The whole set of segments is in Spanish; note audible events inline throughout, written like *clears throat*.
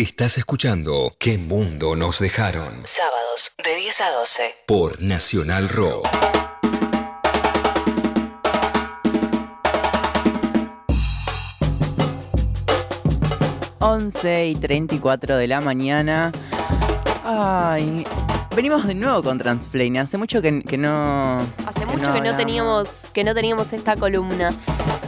Estás escuchando ¿Qué mundo nos dejaron? Sábados de 10 a 12. Por Nacional Rock. Once y 34 de la mañana. Ay, venimos de nuevo con Transplane. Hace mucho que, que no. Hace mucho que no teníamos que no teníamos esta columna.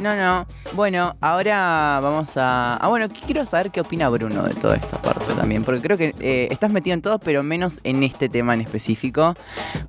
No, no. Bueno, ahora vamos a. Ah, bueno, quiero saber qué opina Bruno de toda esta parte también. Porque creo que eh, estás metido en todo, pero menos en este tema en específico.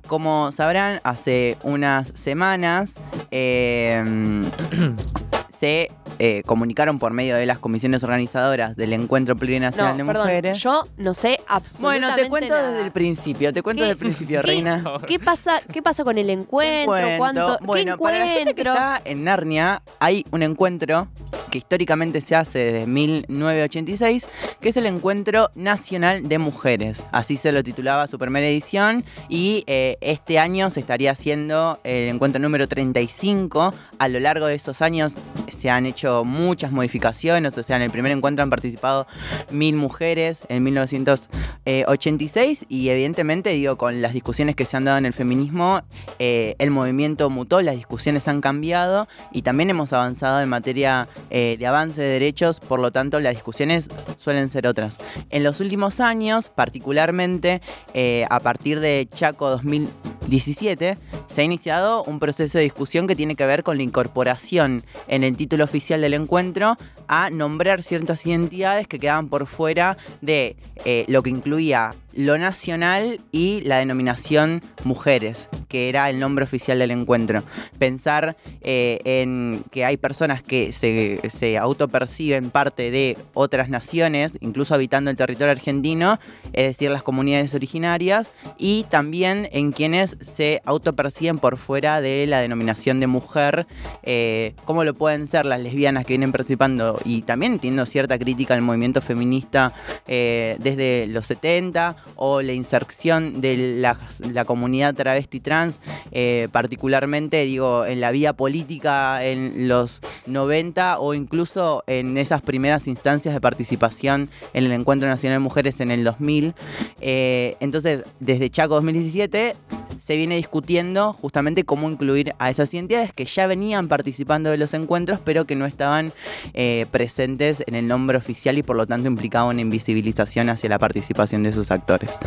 Como sabrán, hace unas semanas. eh, *clears throat* se eh, comunicaron por medio de las comisiones organizadoras del Encuentro Plurinacional No, de perdón, Mujeres. yo no sé absolutamente bueno, te cuento nada. desde el principio, te cuento ¿Qué- desde el principio, qué- reina. ¿Qué pasa, ¿Qué pasa con el encuentro? Encuentro. ¿Cuánto, Bueno, ¿Qué para la gente que encuentro? está en Narnia, hay un encuentro que históricamente se hace desde 1986, que es el Encuentro Nacional de Mujeres. Así se lo titulaba su primera edición y eh, este año se estaría haciendo el encuentro número 35. A lo largo de esos años se han hecho muchas modificaciones, o sea, en el primer encuentro han participado mil mujeres en 1986 y evidentemente digo con las discusiones que se han dado en el feminismo eh, el movimiento mutó, las discusiones han cambiado y también hemos avanzado en materia eh, de avance de derechos, por lo tanto las discusiones suelen ser otras. En los últimos años, particularmente eh, a partir de Chaco 2017, se ha iniciado un proceso de discusión que tiene que ver con la incorporación en el título oficial del encuentro a nombrar ciertas identidades que quedaban por fuera de eh, lo que incluía lo nacional y la denominación mujeres, que era el nombre oficial del encuentro. Pensar eh, en que hay personas que se, se autoperciben parte de otras naciones, incluso habitando el territorio argentino, es decir, las comunidades originarias, y también en quienes se autoperciben por fuera de la denominación de mujer, eh, como lo pueden ser las lesbianas que vienen participando y también teniendo cierta crítica al movimiento feminista eh, desde los 70 o la inserción de la, comunidad travesti trans, eh, particularmente digo en la vía política en los 90 o incluso en esas primeras instancias de participación en el Encuentro Nacional de Mujeres en el 2000. Eh, entonces, desde Chaco 2017 se viene discutiendo justamente cómo incluir a esas identidades que ya venían participando de los encuentros, pero que no estaban eh, presentes en el nombre oficial y por lo tanto implicaba una invisibilización hacia la participación de sus actores.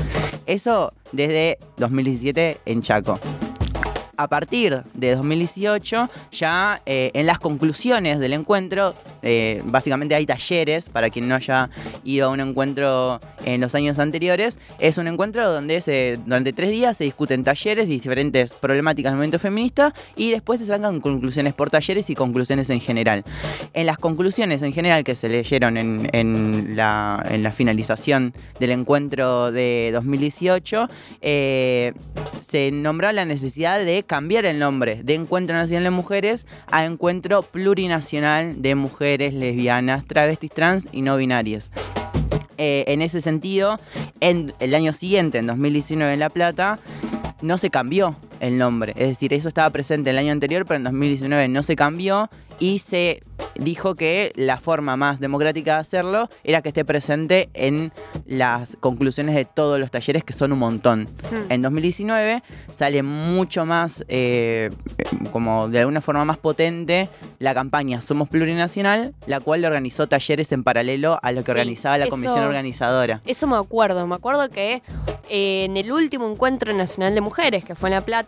Eso desde 2017 en Chaco. A partir de 2018, ya eh, en las conclusiones del encuentro, eh, básicamente hay talleres para quien no haya ido a un encuentro en los años anteriores. Es un encuentro donde durante tres días se discuten talleres diferentes problemáticas del movimiento feminista y después se sacan conclusiones por talleres y conclusiones en general. En las conclusiones en general que se leyeron en, en la, en la finalización del encuentro de 2018, eh, se nombró la necesidad de cambiar el nombre de Encuentro Nacional de Mujeres a Encuentro Plurinacional de Mujeres Lesbianas, Travestis Trans y No Binarias. Eh, en ese sentido, en el año siguiente, en 2019 en La Plata, no se cambió el nombre. Es decir, eso estaba presente el año anterior, pero en 2019 no se cambió y se dijo que la forma más democrática de hacerlo era que esté presente en las conclusiones de todos los talleres, que son un montón. Hmm. En 2019 sale mucho más, eh, como de alguna forma más potente, la campaña Somos Plurinacional, la cual organizó talleres en paralelo a lo que Sí, organizaba la eso- comisión organizadora. Eso me acuerdo. Me acuerdo que eh, en el último encuentro nacional de mujeres, que fue en La Plata,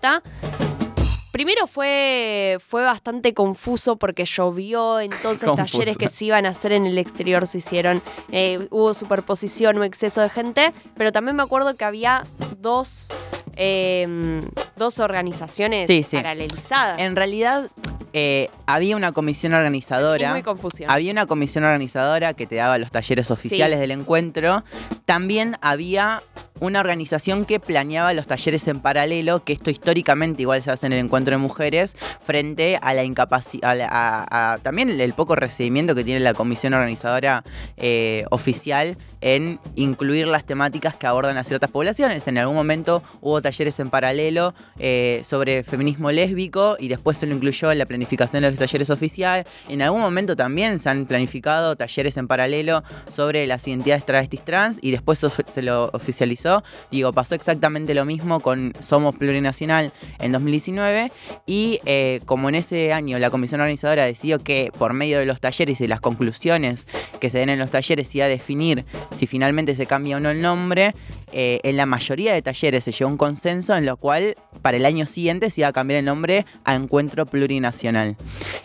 primero fue, fue bastante confuso porque llovió, entonces *laughs* Confuso. talleres que se iban a hacer en el exterior se hicieron. Eh, hubo superposición o exceso de gente, pero también me acuerdo que había dos, eh, dos organizaciones Sí, sí. paralelizadas. En realidad, eh, había una comisión organizadora. muy confusión. Había una comisión organizadora que te daba los talleres oficiales Sí. del encuentro. También había una organización que planeaba los talleres en paralelo, que esto históricamente igual se hace en el encuentro de mujeres, frente a la incapacidad, también el, poco recibimiento que tiene la comisión organizadora eh, oficial en incluir las temáticas que abordan a ciertas poblaciones. En algún momento hubo talleres en paralelo eh, sobre feminismo lésbico y después se lo incluyó en la planificación de los talleres oficiales. En algún momento también se han planificado talleres en paralelo sobre las identidades travestis trans y después se lo oficializó. Digo, pasó exactamente lo mismo con Somos Plurinacional en 2019 y eh, como en ese año la comisión organizadora decidió que por medio de los talleres y las conclusiones que se den en los talleres iba a definir si finalmente se cambia o no el nombre, eh, en la mayoría de talleres se llegó a un consenso en lo cual para el año siguiente se iba a cambiar el nombre a Encuentro Plurinacional.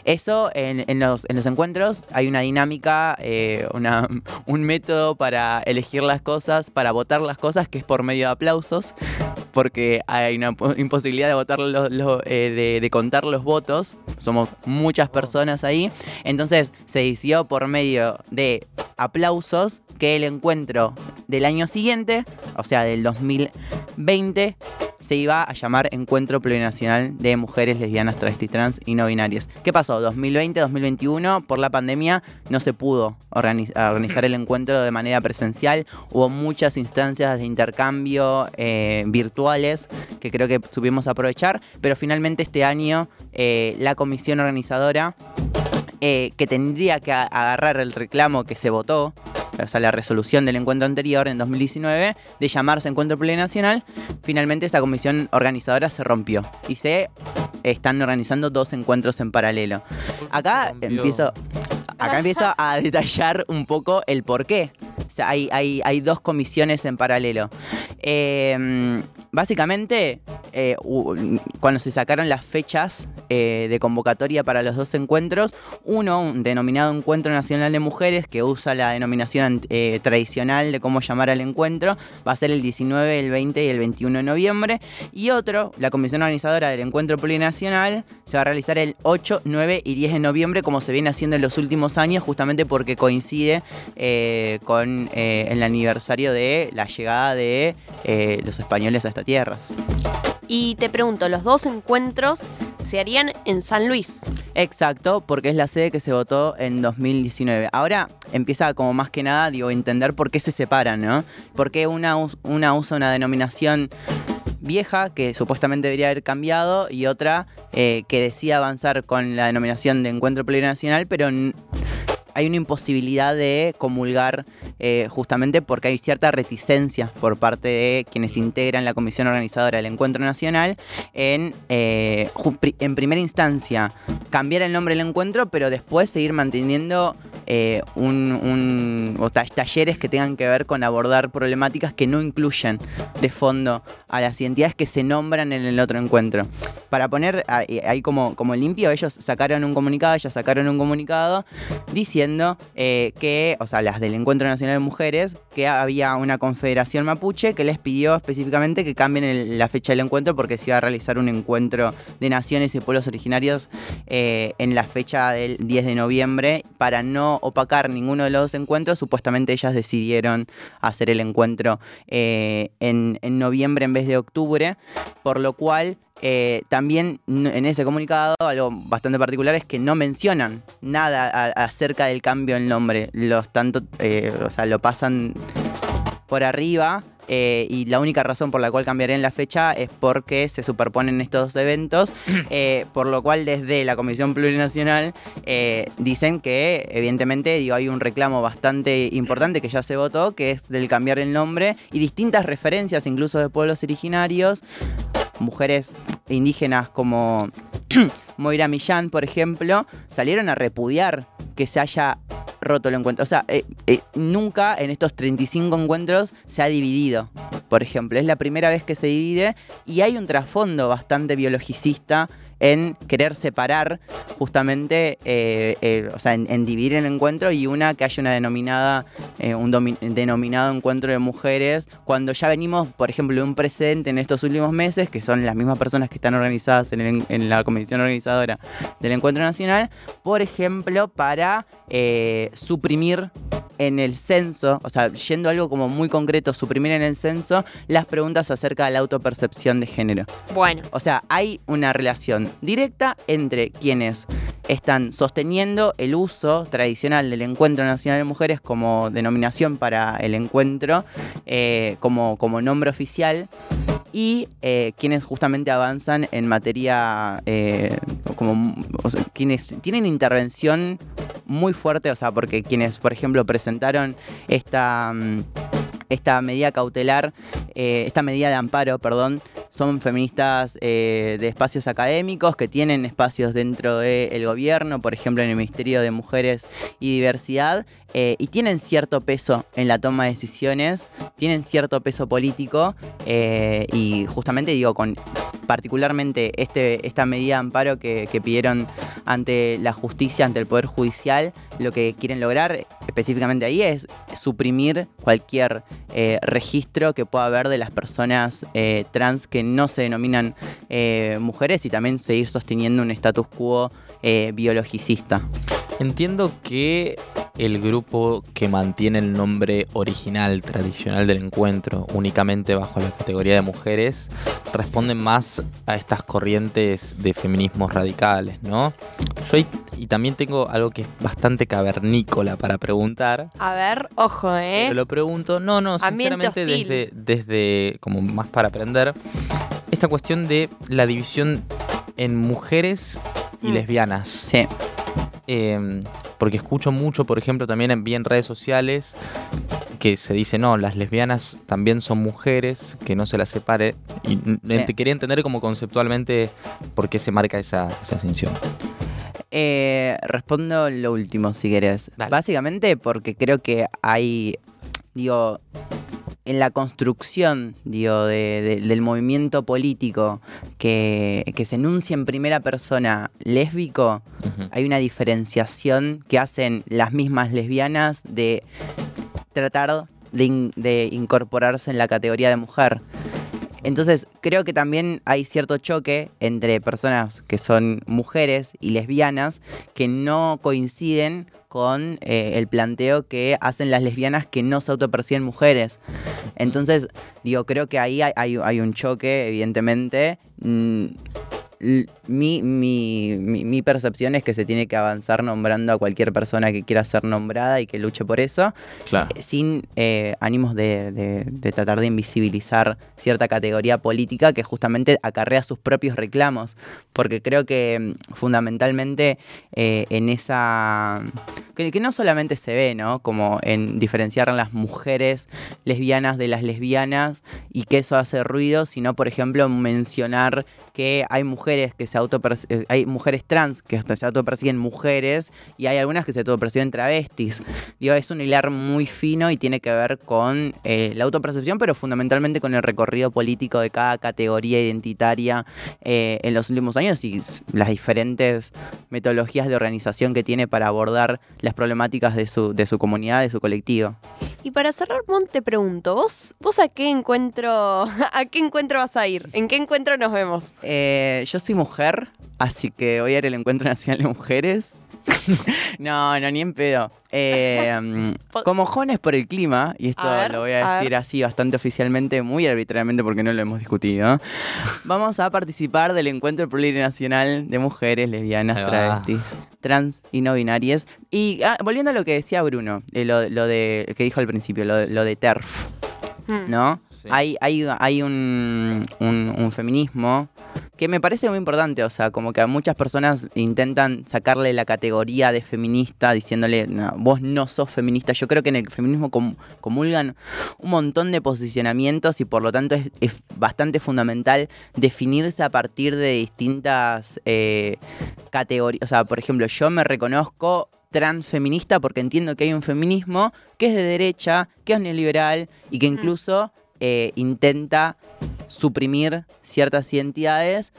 Eso en, los, encuentros hay una dinámica, eh, *laughs* un método para elegir las cosas, para votar las cosas, que es por medio de aplausos, porque hay una imposibilidad de votar eh, de, contar los votos. Somos muchas personas ahí. Entonces se decidió por medio de aplausos que el encuentro del año siguiente, o sea, del 2020, se iba a llamar Encuentro Plurinacional de Mujeres Lesbianas, Travestis Trans y No Binarias. ¿Qué pasó? 2020-2021, por la pandemia, no se pudo organizar el encuentro de manera presencial. Hubo muchas instancias de intercambio eh, virtuales que creo que supimos aprovechar, pero finalmente este año eh, la comisión organizadora eh, que tendría que agarrar el reclamo que se votó, o sea, la resolución del encuentro anterior en 2019, de llamarse Encuentro Plurinacional, finalmente esa comisión organizadora se rompió y se están organizando dos encuentros en paralelo. Acá empiezo, acá empiezo a *laughs* detallar un poco el por qué. O sea, hay, hay, dos comisiones en paralelo. Em, básicamente, eh, cuando se sacaron las fechas eh, de convocatoria para los dos encuentros, uno, un denominado Encuentro Nacional de Mujeres, que usa la denominación eh, tradicional de cómo llamar al encuentro, va a ser el 19, el 20 y el 21 de noviembre, y otro, la comisión organizadora del Encuentro Plurinacional, se va a realizar el 8, 9 y 10 de noviembre, como se viene haciendo en los últimos años, justamente porque coincide con el aniversario de la llegada de los españoles a estas tierras. Y te pregunto, los dos encuentros se harían en San Luis. Exacto, porque es la sede que se votó en 2019. Ahora empieza como más que nada, digo, entender por qué se separan, ¿no? Por qué una, una usa una denominación vieja que supuestamente debería haber cambiado y otra eh, que decía avanzar con la denominación de encuentro plurinacional, pero hay una imposibilidad de comulgar eh, justamente porque hay cierta reticencia por parte de quienes integran la comisión organizadora del encuentro nacional en, eh, en primera instancia cambiar el nombre del encuentro, pero después seguir manteniendo eh, un, talleres que tengan que ver con abordar problemáticas que no incluyen de fondo a las identidades que se nombran en el otro encuentro. Para poner ahí como, como limpio, ellos sacaron un comunicado, ellas sacaron un comunicado diciendo que, o sea, las del Encuentro Nacional de Mujeres, que había una confederación mapuche que les pidió específicamente que cambien la fecha del encuentro porque se iba a realizar un encuentro de naciones y pueblos originarios eh, en la fecha del 10 de noviembre para no opacar ninguno de los encuentros. Supuestamente ellas decidieron hacer el encuentro eh, en, noviembre en vez de octubre, por lo cual eh, también en ese comunicado, algo bastante particular es que no mencionan nada acerca del cambio en nombre. Los tanto, o sea, lo pasan por arriba eh, y la única razón por la cual cambiarían la fecha es porque se superponen estos dos eventos, *clears throat* eh, por lo cual desde la Comisión Plurinacional eh, dicen que evidentemente digo, hay un reclamo bastante importante que ya se votó, que es del cambiar el nombre y distintas referencias incluso de pueblos originarios, mujeres indígenas como *clears throat* Moira Millán, por ejemplo, salieron a repudiar que se haya roto el encuentro. O sea, eh, eh, nunca en estos 35 encuentros se ha dividido, por ejemplo. Es la primera vez que se divide y hay un trasfondo bastante biologicista en querer separar justamente, eh, o sea, en, dividir el encuentro y una que haya una denominada, un denominado encuentro de mujeres, cuando ya venimos, por ejemplo, de un precedente en estos últimos meses, que son las mismas personas que están organizadas en, en la comisión organizadora del encuentro nacional, por ejemplo, para suprimir en el censo, o sea, yendo a algo como muy concreto, suprimir en el censo las preguntas acerca de la autopercepción de género. Bueno, O sea, hay una relación directa entre quienes están sosteniendo el uso tradicional del Encuentro Nacional de Mujeres como denominación para el encuentro, eh, como, como nombre oficial, y eh, quienes justamente avanzan en materia, eh, como, o sea, quienes tienen intervención muy fuerte, o sea, porque quienes, por ejemplo, presentaron esta... mm, esta medida cautelar, eh, esta medida de amparo, perdón, son feministas eh, de espacios académicos que tienen espacios dentro del gobierno, por ejemplo en el Ministerio de Mujeres y Diversidad, eh, y tienen cierto peso en la toma de decisiones, tienen cierto peso político, eh, y justamente digo, con particularmente este, esta medida de amparo que, pidieron ante la justicia, ante el Poder Judicial, lo que quieren lograr específicamente ahí es suprimir cualquier eh, registro que pueda haber de las personas trans que no se denominan mujeres y también seguir sosteniendo un status quo biologicista. Entiendo que el grupo que mantiene el nombre original, tradicional del encuentro, únicamente bajo la categoría de mujeres, responden más a estas corrientes de feminismos radicales, ¿no? Yo y, y también tengo algo que es bastante cavernícola para preguntar. a ver, ojo, ¿eh? Pero lo pregunto, no, no, sinceramente desde, desde, como más para aprender, esta cuestión de la división en mujeres y Mm. lesbianas. Sí. Eh, porque escucho mucho, por ejemplo, también en, en redes sociales que se dice, no, las lesbianas también son mujeres, que no se las separe. Y te quería entender como conceptualmente por qué se marca esa, esa ascensión. Eh, respondo lo último, si querés. Dale. Básicamente porque creo que hay, digo, en la construcción, digo, de- de- del movimiento político que, que se enuncia en primera persona lésbico, hay una diferenciación que hacen las mismas lesbianas de tratar de, in- de incorporarse en la categoría de mujer. Entonces, creo que también hay cierto choque entre personas que son mujeres y lesbianas que no coinciden con eh, el planteo que hacen las lesbianas que no se autoperciben mujeres. Entonces, digo, creo que ahí hay, un choque, evidentemente. Mm, Mi, mi- mi- mi percepción es que se tiene que avanzar nombrando a cualquier persona que quiera ser nombrada y que luche por eso Claro. eh, sin eh, ánimos de, de- de tratar de invisibilizar cierta categoría política que justamente acarrea sus propios reclamos. Porque creo que mm, fundamentalmente eh, en esa... Que, que no solamente se ve, ¿no? Como en diferenciar a las mujeres lesbianas de las lesbianas y que eso hace ruido, sino, por ejemplo, mencionar que hay mujeres que se autoperci- eh, hay mujeres trans que se autoperciben mujeres y hay algunas que se autoperciben travestis. Digo, es un hilar muy fino y tiene que ver con eh, la autopercepción, pero fundamentalmente con el recorrido político de cada categoría identitaria eh, en los últimos años y las diferentes metodologías de organización que tiene para abordar las problemáticas de su, de su comunidad, de su colectivo. Y para cerrar, Mon, te pregunto, ¿vos, ¿vos a qué encuentro *laughs* a qué encuentro vas a ir? ¿En qué encuentro nos vemos? Eh, yo soy mujer, así que voy a ir al Encuentro Nacional de Mujeres. *laughs* no, no, ni en pedo. *laughs* Eh, mm, como jóvenes por el clima, y esto A ver, lo voy a a decir ver. así bastante oficialmente, muy arbitrariamente porque no lo hemos discutido, *laughs* vamos a participar del Encuentro Plurinacional de Mujeres, Lesbianas. Travestis, Trans y No Binarias. Y ah, volviendo a lo que decía Bruno, eh, lo, lo de, que dijo al principio, lo, lo de TERF. Hmm. ¿no? Sí. Hay, hay, hay un, un- un feminismo que me parece muy importante, o sea, como que a muchas personas intentan sacarle la categoría de feminista diciéndole, "No, vos no sos feminista. Yo creo que en el feminismo com- comulgan un montón de posicionamientos y por lo tanto es, es bastante fundamental definirse a partir de distintas eh, categorías. O sea, por ejemplo, yo me reconozco transfeminista porque entiendo que hay un feminismo que es de derecha, que es neoliberal y que incluso eh, intenta suprimir ciertas identidades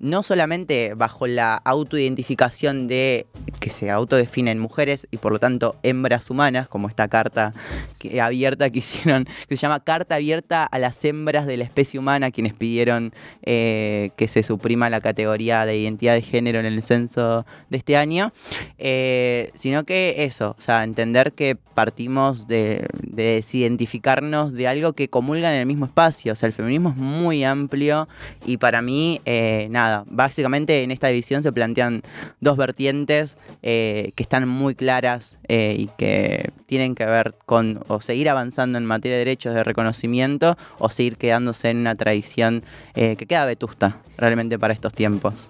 no solamente bajo la autoidentificación de que se autodefinen mujeres y por lo tanto hembras humanas, como esta carta que, abierta que *laughs* hicieron, que se llama Carta Abierta a las Hembras de la Especie Humana, quienes pidieron eh, que se suprima la categoría de identidad de género en el censo de este año, eh, sino que eso, o sea, entender que partimos de, de desidentificarnos de algo que comulga en el mismo espacio, o sea, el feminismo es muy amplio y para mí, eh, nada, básicamente en esta división se plantean dos vertientes eh, que están muy claras eh, y que tienen que ver con o seguir avanzando en materia de derechos de reconocimiento o seguir quedándose en una tradición que queda vetusta realmente para estos tiempos.